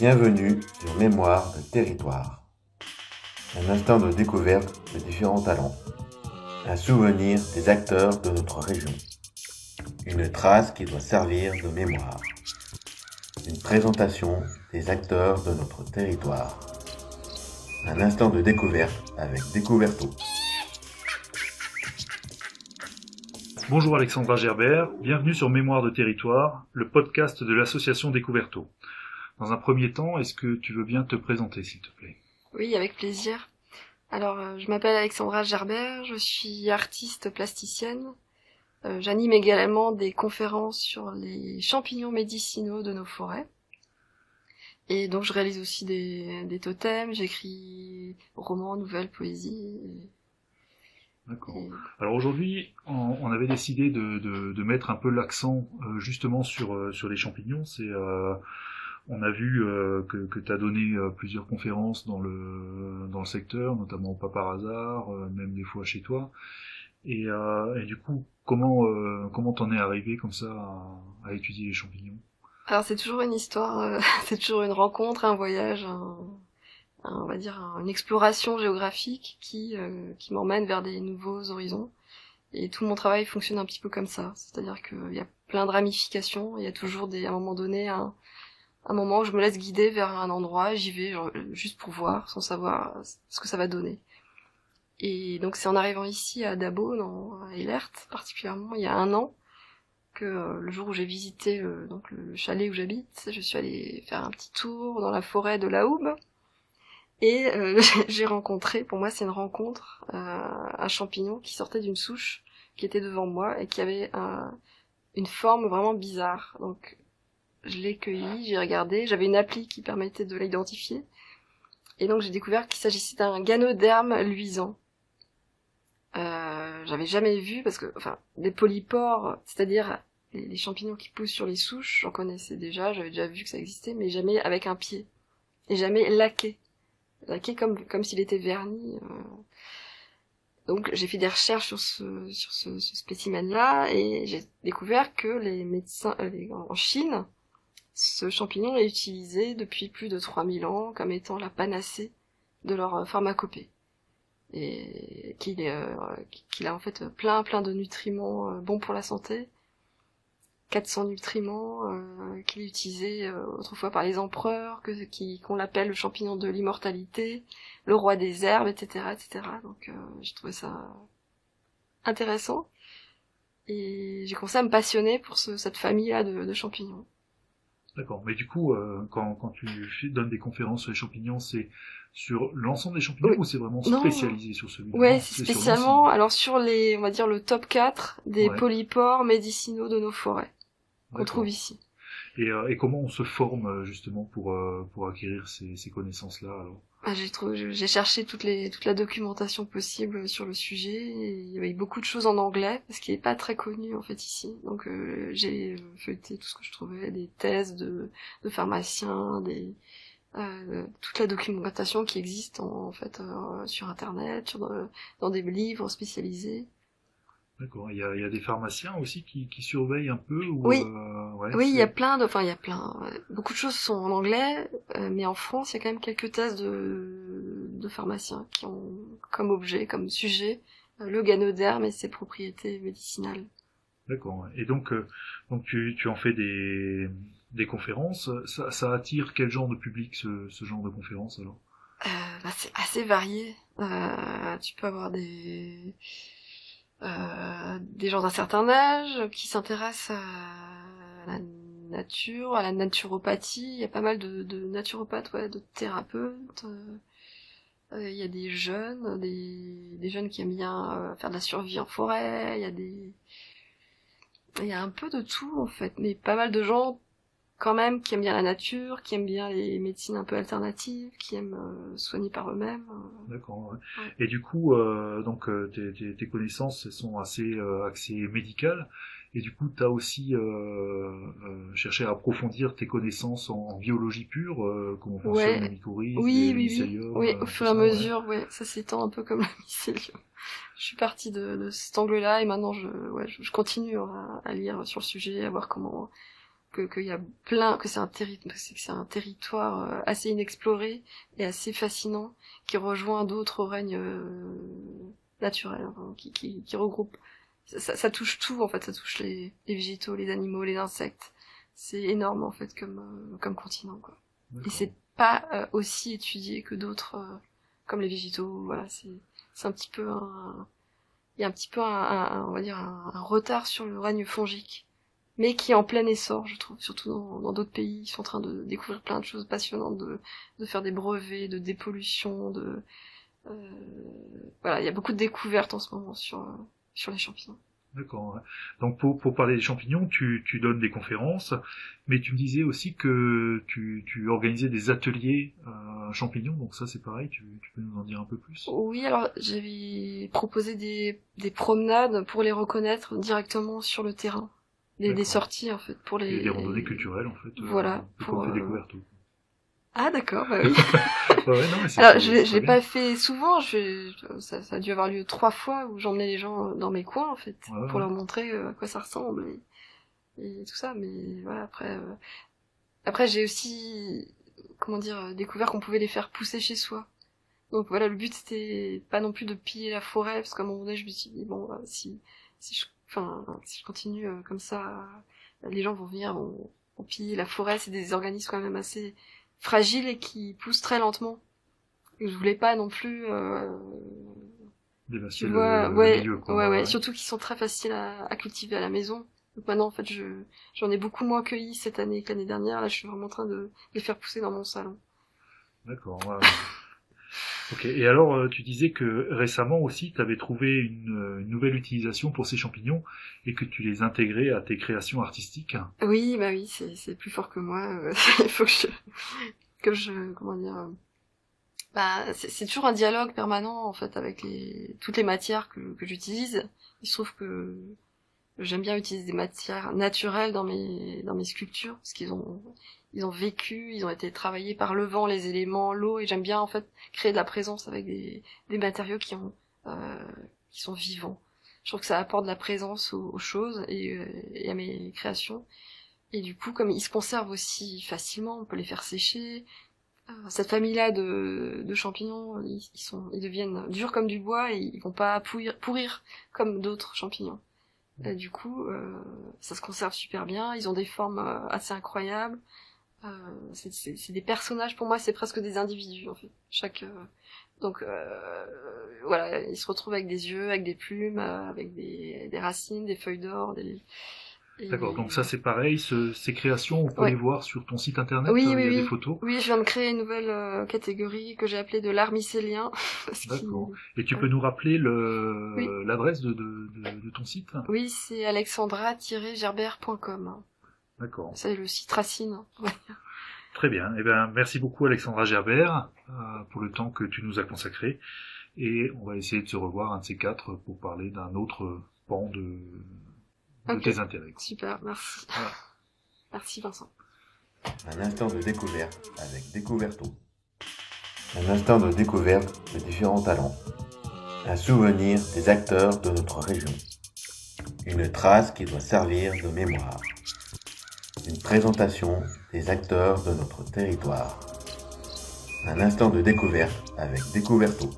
Bienvenue sur Mémoire de territoire. Un instant de découverte de différents talents. Un souvenir des acteurs de notre région. Une trace qui doit servir de mémoire. Une présentation des acteurs de notre territoire. Un instant de découverte avec Découverto. Bonjour Alexandra Gerbert, bienvenue sur Mémoire de territoire, le podcast de l'association Découverto. Dans un premier temps, est-ce que tu veux bien te présenter s'il te plaît? Oui, avec plaisir. Alors, euh, je m'appelle Alexandra Gerbert, je suis artiste plasticienne. Euh, J'anime également des conférences sur les champignons médicinaux de nos forêts. Et donc je réalise aussi des, des totems, j'écris romans, nouvelles, poésie. et- D'accord. Alors aujourd'hui, on, on avait décidé de, de- de mettre un peu l'accent euh, justement sur, euh, sur les champignons. C'est, euh, on a vu euh, que, que tu as donné euh, plusieurs conférences dans le, dans le secteur, notamment pas par hasard, euh, même des fois chez toi. Et, du coup, comment comment t'en es arrivé comme ça à, étudier les champignons? Alors c'est toujours une histoire, c'est toujours une rencontre, un voyage, un, on va dire un- une exploration géographique qui, qui m'emmène vers des nouveaux horizons. Et tout mon travail fonctionne un petit peu comme ça, c'est-à-dire qu'il y a plein de ramifications, il y a toujours des, à un moment donné un, un moment où je me laisse guider vers un endroit, j'y vais juste pour voir, sans savoir ce que ça va donner. Et donc c'est en arrivant ici à Dabo, dans, Elert particulièrement, il y a un an, que euh, le jour où j'ai visité euh, le chalet où j'habite, je suis allée faire un petit tour dans la forêt de la Hoube et euh, j'ai rencontré, pour moi c'est une rencontre, un champignon qui sortait d'une souche qui était devant moi et qui avait un- une forme vraiment bizarre. Donc je l'ai cueilli, j'ai regardé, j'avais une appli qui permettait de l'identifier et donc j'ai découvert qu'il s'agissait d'un ganoderme luisant. Euh, j'avais jamais vu parce que enfin des polypores, c'est-à-dire les, champignons qui poussent sur les souches, j'en connaissais déjà, j'avais déjà vu que ça existait, mais jamais avec un pied et jamais laqué, laqué comme comme s'il était verni. euh. Donc j'ai fait des recherches sur ce sur ce, ce spécimen-là et j'ai découvert que les médecins euh, en Chine, ce champignon est utilisé depuis plus de 3000 ans comme étant la panacée de leur euh, pharmacopée et qu'il est, euh, qu'il a en fait plein plein de nutriments euh, bons pour la santé. 400 nutriments euh, qu'il est utilisé euh, autrefois par les empereurs qu'on l'appelle le champignon de l'immortalité le roi des herbes etc etc donc euh, j'ai trouvé ça intéressant. Et j'ai commencé à me passionner pour ce- cette famille là de, de champignons D'accord. Mais du coup, euh, quand, quand tu donnes des conférences sur les champignons, c'est sur l'ensemble des champignons Oui. ou c'est vraiment Non. spécialisé sur celui-là? Ouais, Non, c'est sur spécialement, l'ensemble. alors sur les, on va dire le top 4 des Ouais. polypores médicinaux de nos forêts qu'on trouve ici. Et, euh, et comment on se forme euh, justement pour, euh, pour acquérir ces, ces connaissances-là alors? Ah, j'ai j'ai cherché toutes les, toute la documentation possible sur le sujet. Et il y avait beaucoup de choses en anglais parce qu'il n'est pas très connu en fait ici. Donc euh, j'ai feuilleté tout ce que je trouvais, des thèses de, de pharmaciens, des euh, toute la documentation qui existe en, en fait euh, sur internet, sur, euh, dans des livres spécialisés. D'accord. Il y a, il y a des pharmaciens aussi qui, qui surveillent un peu ou, Oui. euh, ouais, Oui, il y a plein de, enfin il y a plein, beaucoup de choses sont en anglais, euh, mais en France il y a quand même quelques thèses de, de pharmaciens qui ont comme objet, comme sujet, euh, le ganoderme et ses propriétés médicinales. D'accord. Et donc, donc tu, tu en fais des, des conférences. Ça, ça attire quel genre de public ce, ce genre de conférences alors? Bah, c'est assez varié. Tu peux avoir des euh, des gens d'un certain âge qui s'intéressent à la nature, à la naturopathie. Il y a pas mal de, naturopathes, ouais, de thérapeutes. Euh, euh, Il y a des jeunes, des, des jeunes qui aiment bien faire de la survie en forêt. Il y a des il y a un peu de tout en fait, mais pas mal de gens quand même qui aiment bien la nature, qui aiment bien les médecines un peu alternatives, qui aiment euh, soigner par eux-mêmes. euh. D'accord. ouais. Ouais. Et du coup, euh, donc euh, tes, tes, tes connaissances elles sont assez euh, axées médicales. Et du coup, tu as aussi euh, euh, cherché à approfondir tes connaissances en, en biologie pure, euh, comment fonctionnent Ouais. les mycorhizes, Oui, les oui, oui. Oui, au fur et à mesure, ouais, ça s'étend un peu comme le mycélium. Je suis partie de, de cet angle-là et maintenant je, ouais, je, je continue à, à lire sur le sujet, à voir comment que qu'il y a plein, que c'est un, c'est un territoire euh, assez inexploré et assez fascinant qui rejoint d'autres règnes euh, naturels, hein, qui, qui, qui regroupe. Ça, ça, touche tout en fait, ça touche les, les végétaux, les animaux, les insectes. C'est énorme en fait comme euh, comme continent quoi. Et c'est pas aussi étudié que d'autres comme les végétaux. Voilà, c'est c'est un petit peu un il y a un petit peu un, on va dire un, un retard sur le règne fongique mais qui est en plein essor, je trouve, surtout dans d'autres pays. Ils sont en train de découvrir plein de choses passionnantes, de, de faire des brevets, de dépollution, de euh, voilà, il y a beaucoup de découvertes en ce moment sur sur les champignons. D'accord. Donc pour, pour parler des champignons, tu, tu donnes des conférences, mais tu me disais aussi que tu, tu organisais des ateliers euh, champignons, donc ça c'est pareil, tu, tu peux nous en dire un peu plus? Oui, alors j'avais proposé des, des promenades pour les reconnaître directement sur le terrain des, des, sorties en fait pour les des randonnées culturelles en fait euh, voilà pour euh... découverte ah d'accord bah oui. Ouais, non, mais alors je, je l'ai pas fait souvent je ça, ça a dû avoir lieu trois fois où j'emmenais les gens dans mes coins en fait ouais, pour leur montrer euh, à quoi ça ressemble et, et tout ça mais voilà après euh... après j'ai aussi comment dire découvert qu'on pouvait les faire pousser chez soi. Donc voilà le but c'était pas non plus de piller la forêt parce qu'à un moment donné je me suis dit bon bah, si si je enfin, si je continue euh, comme ça, les gens vont venir, vont piller la forêt. C'est des organismes quand même assez fragiles et qui poussent très lentement. Et je voulais pas non plus. Euh, tu vois, le, ouais, milieu, quoi, ouais, ouais, surtout qu'ils sont très faciles à, à, cultiver à la maison. Donc maintenant, en fait, je j'en ai beaucoup moins cueilli cette année que l'année dernière. Là, je suis vraiment en train de les faire pousser dans mon salon. D'accord. Ouais. Ok, et alors euh, tu disais que récemment aussi tu avais trouvé une, une, nouvelle utilisation pour ces champignons et que tu les intégrais à tes créations artistiques. Oui, bah oui, c'est plus fort que moi. Euh, Il faut que je, que je, comment dire, euh, bah c'est toujours un dialogue permanent en fait avec les toutes les matières que, que j'utilise. Il se trouve que j'aime bien utiliser des matières naturelles dans mes dans mes sculptures parce qu'ils ont ils ont vécu, ils ont été travaillés par le vent, les éléments, l'eau, et j'aime bien en fait créer de la présence avec des, matériaux qui ont euh, qui sont vivants. Je trouve que ça apporte de la présence aux, choses et, euh, et, à mes créations. Et du coup, comme ils se conservent aussi facilement, on peut les faire sécher. Euh, cette famille-là de, de champignons, ils, sont, ils deviennent durs comme du bois et ils vont pas pourrir, comme d'autres champignons. Et du coup, euh, ça se conserve super bien. Ils ont des formes assez incroyables. Euh, c'est des personnages pour moi, c'est presque des individus en fait. Chaque euh, donc euh, voilà, ils se retrouvent avec des yeux, avec des plumes, euh, avec des, des, racines, des feuilles d'or, des D'accord, donc ça c'est pareil, ce, ces créations, on peut ouais. les voir sur ton site internet, oui, oui, il y a oui. des photos. Oui, je viens de créer une nouvelle euh, catégorie que j'ai appelée de l'art mycélien. D'accord. Et tu peux nous rappeler l'adresse oui. de, de, de, de, ton site? Oui, c'est alexandra-gerbert.com. D'accord. C'est le site racine. Très bien. Eh bien, merci beaucoup Alexandra Gerbert euh, pour le temps que tu nous as consacré. Et on va essayer de se revoir un de ces quatre pour parler d'un autre pan de, de okay. tes intérêts. Super, merci. Voilà. Merci Vincent. Un instant de découverte avec Découverto. Un instant de découverte de différents talents. Un souvenir des acteurs de notre région. Une trace qui doit servir de mémoire une présentation des acteurs de notre territoire. Un instant de découverte avec Découverto.